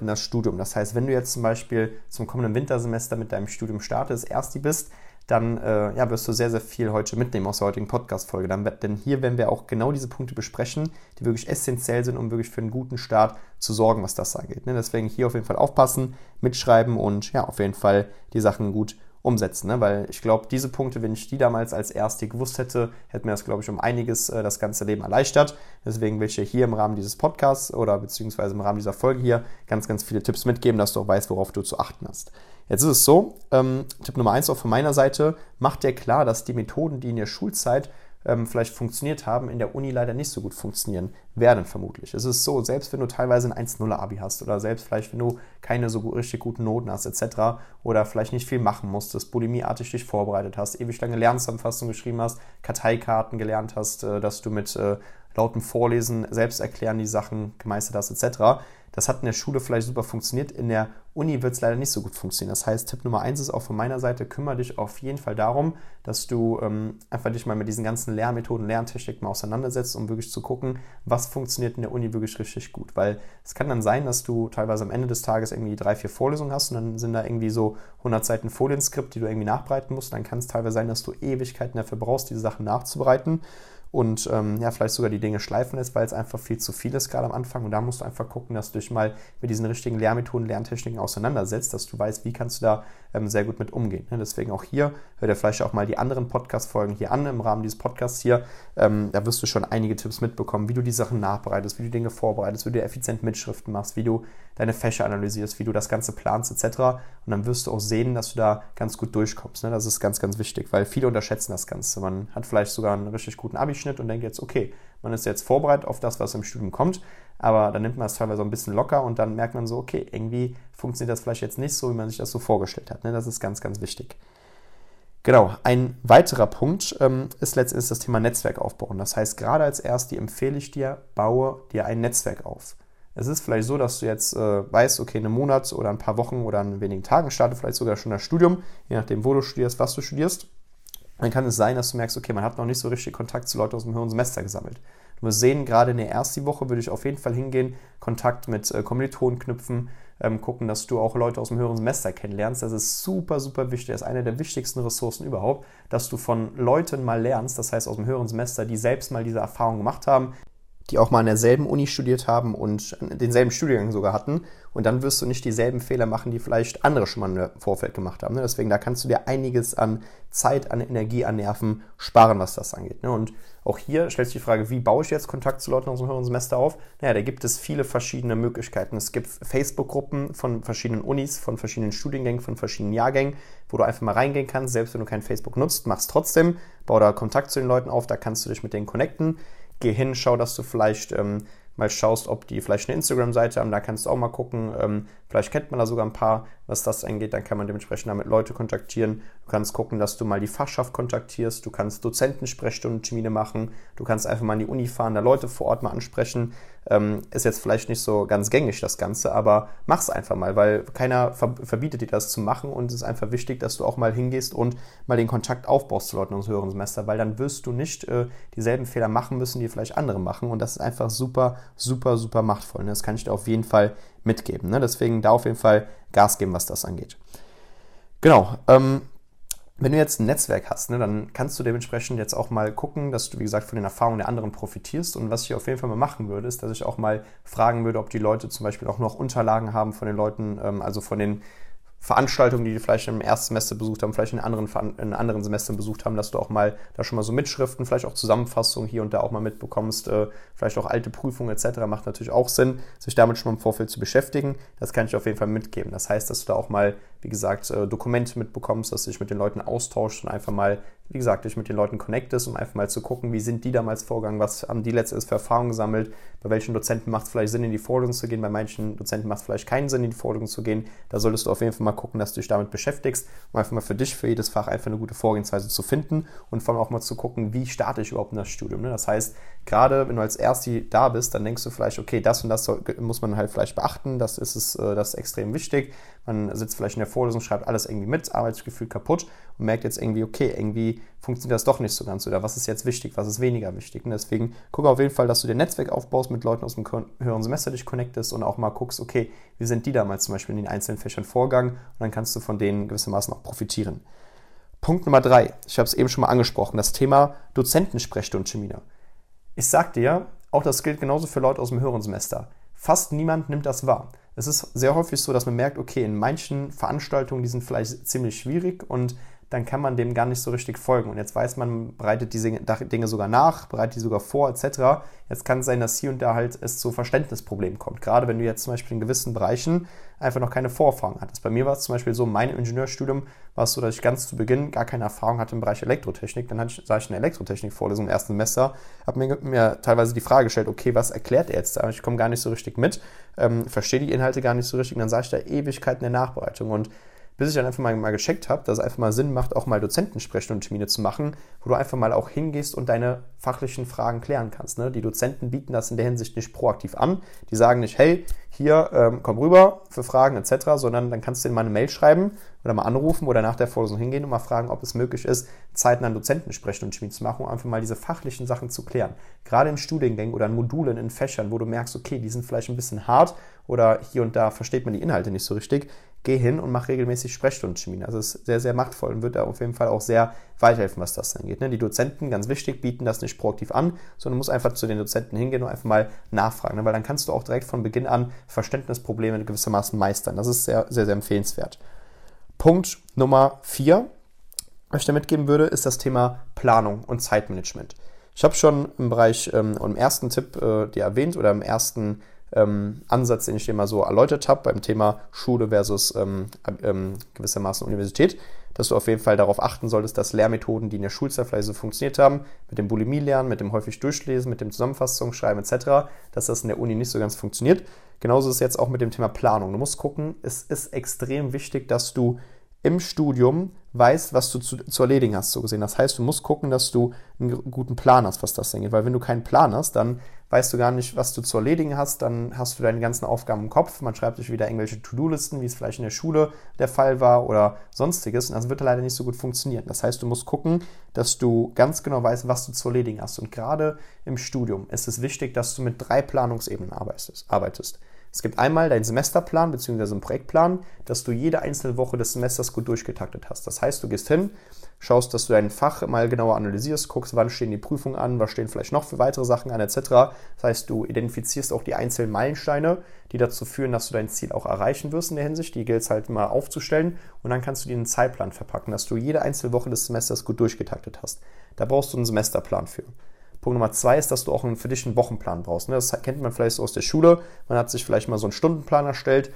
in das Studium. Das heißt, wenn du jetzt zum Beispiel zum kommenden Wintersemester mit deinem Studium startest, Ersti bist, dann äh, ja, wirst du sehr, sehr viel heute mitnehmen aus der heutigen Podcast-Folge. Denn hier werden wir auch genau diese Punkte besprechen, die wirklich essentiell sind, um wirklich für einen guten Start zu sorgen, was das angeht. Ne? Deswegen hier auf jeden Fall aufpassen, mitschreiben und ja, auf jeden Fall die Sachen gut umsetzen. Ne? Weil ich glaube, diese Punkte, wenn ich die damals als erste gewusst hätte, hätte mir das, glaube ich, um einiges äh, das ganze Leben erleichtert. Deswegen will ich dir hier im Rahmen dieses Podcasts oder beziehungsweise im Rahmen dieser Folge hier ganz, ganz viele Tipps mitgeben, dass du auch weißt, worauf du zu achten hast. Jetzt ist es so, ähm, Tipp Nummer eins auch von meiner Seite, mach dir klar, dass die Methoden, die in der Schulzeit ähm, vielleicht funktioniert haben, in der Uni leider nicht so gut funktionieren werden, vermutlich. Es ist so, selbst wenn du teilweise ein 1-0-Abi hast oder selbst vielleicht, wenn du keine so richtig guten Noten hast, etc. oder vielleicht nicht viel machen musstest, bulimieartig dich vorbereitet hast, ewig lange Lernzusammenfassungen geschrieben hast, Karteikarten gelernt hast, äh, dass du mit äh, lautem Vorlesen, selbst erklären die Sachen gemeistert hast, etc das hat in der Schule vielleicht super funktioniert, in der Uni wird es leider nicht so gut funktionieren. Das heißt, Tipp Nummer eins ist auch von meiner Seite, kümmere dich auf jeden Fall darum, dass du ähm, einfach dich mal mit diesen ganzen Lehrmethoden, Lerntechniken mal auseinandersetzt, um wirklich zu gucken, was funktioniert in der Uni wirklich richtig gut. Weil es kann dann sein, dass du teilweise am Ende des Tages irgendwie drei, vier Vorlesungen hast und dann sind da irgendwie so 100 Seiten Folienskript, die du irgendwie nachbereiten musst. Dann kann es teilweise sein, dass du Ewigkeiten dafür brauchst, diese Sachen nachzubereiten und ähm, ja, vielleicht sogar die Dinge schleifen lässt, weil es einfach viel zu viel ist gerade am Anfang. Und da musst du einfach gucken, dass du dich mal mit diesen richtigen Lehrmethoden, Lerntechniken auseinandersetzt, dass du weißt, wie kannst du da sehr gut mit umgehen. Ne? Deswegen auch hier, hör dir vielleicht auch mal die anderen Podcast-Folgen hier an im Rahmen dieses Podcasts hier. Ähm, da wirst du schon einige Tipps mitbekommen, wie du die Sachen nachbereitest, wie du Dinge vorbereitest, wie du effizient Mitschriften machst, wie du deine Fächer analysierst, wie du das Ganze planst etc. Und dann wirst du auch sehen, dass du da ganz gut durchkommst. Ne? Das ist ganz, ganz wichtig, weil viele unterschätzen das Ganze. Man hat vielleicht sogar einen richtig guten Abischnitt und denkt jetzt, okay, man ist jetzt vorbereitet auf das, was im Studium kommt, aber dann nimmt man es teilweise ein bisschen locker und dann merkt man so, okay, irgendwie funktioniert das vielleicht jetzt nicht so, wie man sich das so vorgestellt hat. Ne? Das ist ganz, ganz wichtig. Genau, ein weiterer Punkt ähm, ist letztendlich das Thema Netzwerk aufbauen. Das heißt, gerade als erst die empfehle ich dir, baue dir ein Netzwerk auf. Es ist vielleicht so, dass du jetzt äh, weißt, okay, einen Monat oder ein paar Wochen oder in wenigen Tagen startet vielleicht sogar schon das Studium, je nachdem, wo du studierst, was du studierst. Dann kann es sein, dass du merkst, okay, man hat noch nicht so richtig Kontakt zu Leuten aus dem höheren Semester gesammelt. Musst sehen, gerade in der ersten Woche würde ich auf jeden Fall hingehen, Kontakt mit äh, Kommilitonen knüpfen, ähm, gucken, dass du auch Leute aus dem höheren Semester kennenlernst. Das ist super, super wichtig. Das ist eine der wichtigsten Ressourcen überhaupt, dass du von Leuten mal lernst, das heißt aus dem höheren Semester, die selbst mal diese Erfahrung gemacht haben, die auch mal an derselben Uni studiert haben und denselben Studiengang sogar hatten. Und dann wirst du nicht dieselben Fehler machen, die vielleicht andere schon mal im Vorfeld gemacht haben. Ne? Deswegen, da kannst du dir einiges an Zeit, an Energie, an Nerven sparen, was das angeht. Ne? Und auch hier stellt sich die Frage, wie baue ich jetzt Kontakt zu Leuten aus dem höheren Semester auf? Naja, da gibt es viele verschiedene Möglichkeiten. Es gibt Facebook-Gruppen von verschiedenen Unis, von verschiedenen Studiengängen, von verschiedenen Jahrgängen, wo du einfach mal reingehen kannst. Selbst wenn du kein Facebook nutzt, mach es trotzdem. Bau da Kontakt zu den Leuten auf, da kannst du dich mit denen connecten geh hin, schau, dass du vielleicht ähm, mal schaust, ob die vielleicht eine Instagram-Seite haben, da kannst du auch mal gucken. Ähm, vielleicht kennt man da sogar ein paar, was das angeht, dann kann man dementsprechend damit Leute kontaktieren. Du kannst gucken, dass du mal die Fachschaft kontaktierst, du kannst Dozentensprechstunden, Termine machen, du kannst einfach mal in die Uni fahren, da Leute vor Ort mal ansprechen. Ähm, ist jetzt vielleicht nicht so ganz gängig das Ganze, aber mach's einfach mal, weil keiner verbietet dir das zu machen und es ist einfach wichtig, dass du auch mal hingehst und mal den Kontakt aufbaust zu Leuten aus höheren Semester, weil dann wirst du nicht äh, dieselben Fehler machen müssen, die vielleicht andere machen und das ist einfach super, super, super machtvoll. Ne? Das kann ich dir auf jeden Fall mitgeben. Ne? Deswegen da auf jeden Fall Gas geben, was das angeht. Genau. Ähm, wenn du jetzt ein Netzwerk hast, ne, dann kannst du dementsprechend jetzt auch mal gucken, dass du, wie gesagt, von den Erfahrungen der anderen profitierst. Und was ich auf jeden Fall mal machen würde, ist, dass ich auch mal fragen würde, ob die Leute zum Beispiel auch noch Unterlagen haben von den Leuten, ähm, also von den Veranstaltungen, die die vielleicht im ersten Semester besucht haben, vielleicht in anderen, in anderen Semestern besucht haben, dass du auch mal da schon mal so Mitschriften, vielleicht auch Zusammenfassungen hier und da auch mal mitbekommst, äh, vielleicht auch alte Prüfungen etc. Macht natürlich auch Sinn, sich damit schon mal im Vorfeld zu beschäftigen. Das kann ich auf jeden Fall mitgeben. Das heißt, dass du da auch mal, wie gesagt, äh, Dokumente mitbekommst, dass du dich mit den Leuten austauschst und einfach mal wie gesagt, dich mit den Leuten connectest, um einfach mal zu gucken, wie sind die damals vorgegangen, was haben die letztes für Erfahrungen gesammelt, bei welchen Dozenten macht es vielleicht Sinn, in die Vorlesung zu gehen, bei manchen Dozenten macht es vielleicht keinen Sinn, in die Vorlesung zu gehen. Da solltest du auf jeden Fall mal gucken, dass du dich damit beschäftigst, um einfach mal für dich, für jedes Fach einfach eine gute Vorgehensweise zu finden und vor allem auch mal zu gucken, wie starte ich überhaupt in das Studium. Ne? Das heißt, gerade wenn du als Ersti da bist, dann denkst du vielleicht, okay, das und das soll, muss man halt vielleicht beachten, das ist, es, äh, das ist extrem wichtig. Man sitzt vielleicht in der Vorlesung, schreibt alles irgendwie mit, Arbeitsgefühl kaputt und merkt jetzt irgendwie, okay, irgendwie funktioniert das doch nicht so ganz oder was ist jetzt wichtig, was ist weniger wichtig. Und deswegen gucke auf jeden Fall, dass du dir Netzwerk aufbaust, mit Leuten aus dem höheren Semester dich connectest und auch mal guckst, okay, wie sind die damals zum Beispiel in den einzelnen Fächern vorgegangen und dann kannst du von denen gewissermaßen auch profitieren. Punkt Nummer drei, ich habe es eben schon mal angesprochen, das Thema Dozentensprechstundentermine. Ich sag dir, auch das gilt genauso für Leute aus dem höheren Semester. Fast niemand nimmt das wahr. Es ist sehr häufig so, dass man merkt, okay, in manchen Veranstaltungen, die sind vielleicht ziemlich schwierig und dann kann man dem gar nicht so richtig folgen. Und jetzt weiß man, bereitet diese Dinge sogar nach, bereitet die sogar vor, etc. Jetzt kann es sein, dass hier und da halt es zu Verständnisproblemen kommt. Gerade wenn du jetzt zum Beispiel in gewissen Bereichen einfach noch keine Vorerfahrung hattest. Bei mir war es zum Beispiel so, in meinem Ingenieurstudium war es so, dass ich ganz zu Beginn gar keine Erfahrung hatte im Bereich Elektrotechnik. Dann hatte ich, sah ich eine Elektrotechnik-Vorlesung im ersten Semester, habe mir, mir, teilweise die Frage gestellt, okay, was erklärt er jetzt da? Ich komme gar nicht so richtig mit, ähm, verstehe die Inhalte gar nicht so richtig und dann sah ich da Ewigkeiten der Nachbereitung und bis ich dann einfach mal, mal gecheckt habe, dass es einfach mal Sinn macht, auch mal Dozentensprechstundentermine zu machen, wo du einfach mal auch hingehst und deine fachlichen Fragen klären kannst. Ne? Die Dozenten bieten das in der Hinsicht nicht proaktiv an. Die sagen nicht, hey, hier, ähm, komm rüber für Fragen etc., sondern dann kannst du ihnen mal eine Mail schreiben oder mal anrufen oder nach der Vorlesung hingehen und mal fragen, ob es möglich ist, Zeiten an Dozentensprechstundentermin zu machen, um einfach mal diese fachlichen Sachen zu klären. Gerade in Studiengängen oder in Modulen, in Fächern, wo du merkst, okay, die sind vielleicht ein bisschen hart oder hier und da versteht man die Inhalte nicht so richtig, geh hin und mach regelmäßig Sprechstundentermine. Also es ist sehr, sehr machtvoll und wird da auf jeden Fall auch sehr weiterhelfen, was das angeht. Ne? Die Dozenten, ganz wichtig, bieten das nicht proaktiv an, sondern musst einfach zu den Dozenten hingehen und einfach mal nachfragen. Ne? Weil dann kannst du auch direkt von Beginn an Verständnisprobleme gewissermaßen meistern. Das ist sehr, sehr, sehr empfehlenswert. Punkt Nummer vier, was ich da mitgeben würde, ist das Thema Planung und Zeitmanagement. Ich habe schon im Bereich, ähm, im ersten Tipp äh, dir erwähnt oder im ersten ähm, Ansatz, den ich dir mal so erläutert habe beim Thema Schule versus ähm, ähm, gewissermaßen Universität, dass du auf jeden Fall darauf achten solltest, dass Lehrmethoden, die in der Schulzeit vielleicht so funktioniert haben, mit dem Bulimie-Lernen, mit dem häufig Durchlesen, mit dem Zusammenfassungsschreiben etc., dass das in der Uni nicht so ganz funktioniert. Genauso ist es jetzt auch mit dem Thema Planung. Du musst gucken, es ist extrem wichtig, dass du im Studium weißt, was du zu, zu, erledigen hast, so gesehen. Das heißt, du musst gucken, dass du einen guten Plan hast, was das angeht. Weil wenn du keinen Plan hast, dann weißt du gar nicht, was du zu erledigen hast, dann hast du deine ganzen Aufgaben im Kopf, man schreibt sich wieder irgendwelche To-Do-Listen, wie es vielleicht in der Schule der Fall war oder sonstiges und das wird leider nicht so gut funktionieren. Das heißt, du musst gucken, dass du ganz genau weißt, was du zu erledigen hast und gerade im Studium ist es wichtig, dass du mit drei Planungsebenen arbeitest. Es gibt einmal deinen Semesterplan bzw. einen Projektplan, dass du jede einzelne Woche des Semesters gut durchgetaktet hast. Das heißt, du gehst hin, schaust, dass du dein Fach mal genauer analysierst, guckst, wann stehen die Prüfungen an, was stehen vielleicht noch für weitere Sachen an, etc. Das heißt, du identifizierst auch die einzelnen Meilensteine, die dazu führen, dass du dein Ziel auch erreichen wirst in der Hinsicht. Die gilt es halt mal aufzustellen und dann kannst du dir einen Zeitplan verpacken, dass du jede einzelne Woche des Semesters gut durchgetaktet hast. Da brauchst du einen Semesterplan für. Punkt Nummer zwei ist, dass du auch für dich einen Wochenplan brauchst. Ne? Das kennt man vielleicht so aus der Schule. Man hat sich vielleicht mal so einen Stundenplan erstellt,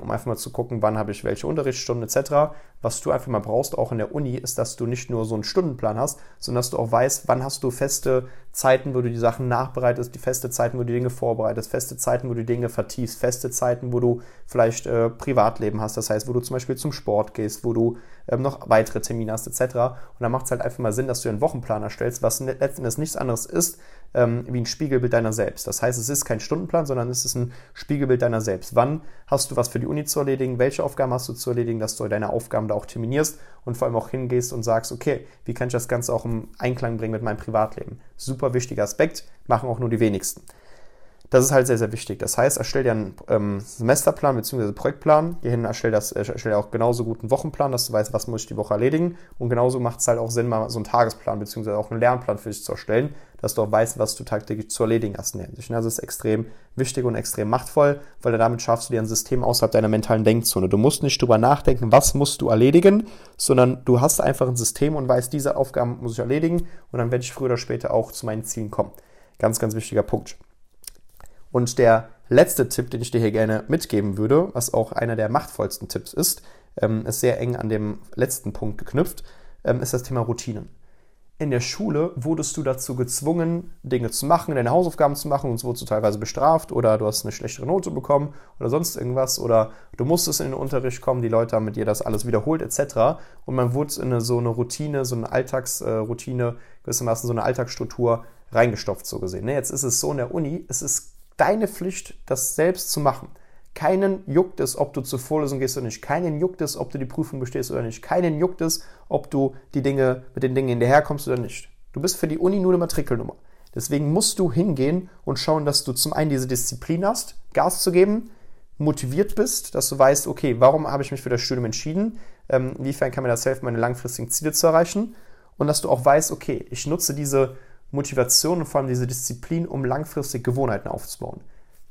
um einfach mal zu gucken, wann habe ich welche Unterrichtsstunden etc. Was du einfach mal brauchst, auch in der Uni, ist, dass du nicht nur so einen Stundenplan hast, sondern dass du auch weißt, wann hast du feste Zeiten, wo du die Sachen nachbereitest, die feste Zeiten, wo du die Dinge vorbereitest, feste Zeiten, wo du Dinge vertiefst, feste Zeiten, wo du vielleicht äh, Privatleben hast, das heißt, wo du zum Beispiel zum Sport gehst, wo du ähm, noch weitere Termine hast etc. Und da macht es halt einfach mal Sinn, dass du einen Wochenplan erstellst, was letzten Endes nichts anderes ist, ähm, wie ein Spiegelbild deiner selbst. Das heißt, es ist kein Stundenplan, sondern es ist ein Spiegelbild deiner selbst. Wann hast du was für die Uni zu erledigen? Welche Aufgaben hast du zu erledigen, dass du deine Aufgaben da auch terminierst und vor allem auch hingehst und sagst, okay, wie kann ich das Ganze auch im Einklang bringen mit meinem Privatleben? Super wichtiger Aspekt, machen auch nur die wenigsten. Das ist halt sehr, sehr wichtig. Das heißt, erstell dir einen ähm, Semesterplan bzw. Projektplan. Hierhin erstell, das, erstell dir auch genauso gut einen Wochenplan, dass du weißt, was muss ich die Woche erledigen. Und genauso macht es halt auch Sinn, mal so einen Tagesplan bzw. auch einen Lernplan für dich zu erstellen, dass du auch weißt, was du tagtäglich zu erledigen hast in der. Das ist extrem wichtig und extrem machtvoll, weil damit schaffst du dir ein System außerhalb deiner mentalen Denkzone. Du musst nicht drüber nachdenken, was musst du erledigen, sondern du hast einfach ein System und weißt, diese Aufgaben muss ich erledigen und dann werde ich früher oder später auch zu meinen Zielen kommen. Ganz, ganz wichtiger Punkt. Und der letzte Tipp, den ich dir hier gerne mitgeben würde, was auch einer der machtvollsten Tipps ist, ähm, ist sehr eng an dem letzten Punkt geknüpft, ähm, ist das Thema Routinen. In der Schule wurdest du dazu gezwungen, Dinge zu machen, deine Hausaufgaben zu machen und es wurdest du teilweise bestraft oder du hast eine schlechtere Note bekommen oder sonst irgendwas oder du musstest in den Unterricht kommen, die Leute haben mit dir das alles wiederholt etc. Und man wurde in eine, so eine Routine, so eine Alltagsroutine, gewissermaßen so eine Alltagsstruktur reingestopft, so gesehen. Ne, jetzt ist es so in der Uni, es ist deine Pflicht, das selbst zu machen. Keinen juckt es, ob du zur Vorlesung gehst oder nicht. Keinen juckt es, ob du die Prüfung bestehst oder nicht. Keinen juckt es, ob du die Dinge mit den Dingen hinterherkommst oder nicht. Du bist für die Uni nur eine Matrikelnummer. Deswegen musst du hingehen und schauen, dass du zum einen diese Disziplin hast, Gas zu geben, motiviert bist, dass du weißt, okay, warum habe ich mich für das Studium entschieden? Ähm, inwiefern kann mir das helfen, meine langfristigen Ziele zu erreichen? Und dass du auch weißt, okay, ich nutze diese Motivation und vor allem diese Disziplin, um langfristig Gewohnheiten aufzubauen.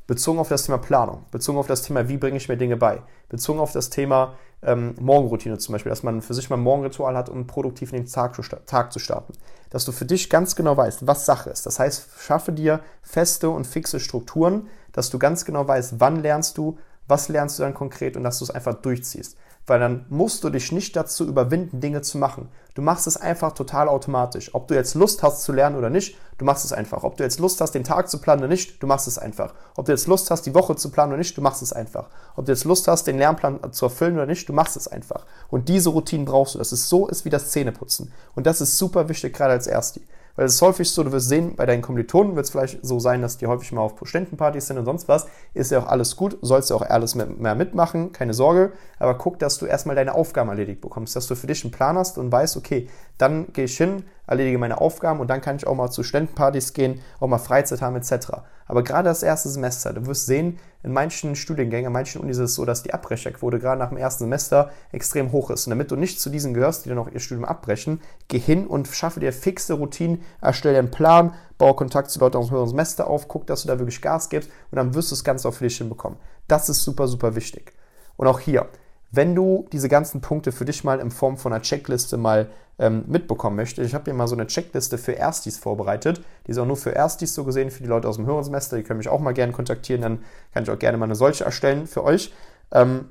Bezogen auf das Thema Planung, bezogen auf das Thema, wie bringe ich mir Dinge bei, bezogen auf das Thema ähm, Morgenroutine zum Beispiel, dass man für sich mal ein Morgenritual hat, um produktiv in den Tag, Tag zu starten. Dass du für dich ganz genau weißt, was Sache ist. Das heißt, schaffe dir feste und fixe Strukturen, dass du ganz genau weißt, wann lernst du, was lernst du dann konkret und dass du es einfach durchziehst weil dann musst du dich nicht dazu überwinden, Dinge zu machen. Du machst es einfach total automatisch. Ob du jetzt Lust hast zu lernen oder nicht, du machst es einfach. Ob du jetzt Lust hast, den Tag zu planen oder nicht, du machst es einfach. Ob du jetzt Lust hast, die Woche zu planen oder nicht, du machst es einfach. Ob du jetzt Lust hast, den Lernplan zu erfüllen oder nicht, du machst es einfach. Und diese Routinen brauchst du, dass es so ist wie das Zähneputzen. Und das ist super wichtig, gerade als Ersti. Weil es ist häufig so, du wirst sehen, bei deinen Kommilitonen wird es vielleicht so sein, dass die häufig mal auf Studentenpartys sind und sonst was. Ist ja auch alles gut, sollst du auch alles mehr mitmachen, keine Sorge. Aber guck, dass du erstmal deine Aufgaben erledigt bekommst, dass du für dich einen Plan hast und weißt, okay, dann gehe ich hin, erledige meine Aufgaben und dann kann ich auch mal zu Studentenpartys gehen, auch mal Freizeit haben etc. Aber gerade das erste Semester, du wirst sehen, in manchen Studiengängen, in manchen Unis ist es so, dass die Abbrecherquote gerade nach dem ersten Semester extrem hoch ist. Und damit du nicht zu diesen gehörst, die dann auch ihr Studium abbrechen, geh hin und schaffe dir fixe Routinen, erstelle einen Plan, baue Kontakt zu Leuten aus dem höheren Semester auf, guck, dass du da wirklich Gas gibst und dann wirst du das Ganze auch für dich hinbekommen. Das ist super, super wichtig. Und auch hier, wenn du diese ganzen Punkte für dich mal in Form von einer Checkliste mal ähm, mitbekommen möchtest, ich habe hier mal so eine Checkliste für Erstis vorbereitet. Die ist auch nur für Erstis so gesehen, für die Leute aus dem höheren Semester. Die können mich auch mal gerne kontaktieren, dann kann ich auch gerne mal eine solche erstellen für euch. Ähm,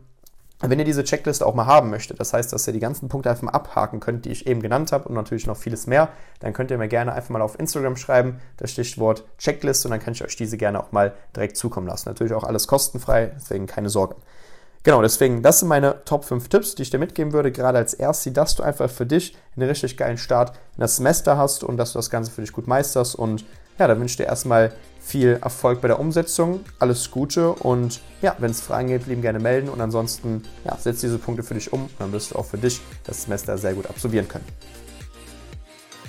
wenn ihr diese Checkliste auch mal haben möchtet, das heißt, dass ihr die ganzen Punkte einfach mal abhaken könnt, die ich eben genannt habe und natürlich noch vieles mehr, dann könnt ihr mir gerne einfach mal auf Instagram schreiben, das Stichwort Checkliste und dann kann ich euch diese gerne auch mal direkt zukommen lassen. Natürlich auch alles kostenfrei, deswegen keine Sorge. Genau, deswegen, das sind meine Top 5 Tipps, die ich dir mitgeben würde, gerade als Ersti, dass du einfach für dich einen richtig geilen Start in das Semester hast und dass du das Ganze für dich gut meisterst. Und ja, da wünsche ich dir erstmal viel Erfolg bei der Umsetzung, alles Gute und ja, wenn es Fragen gibt, lieben gerne melden und ansonsten ja, setz diese Punkte für dich um und dann wirst du auch für dich das Semester sehr gut absolvieren können.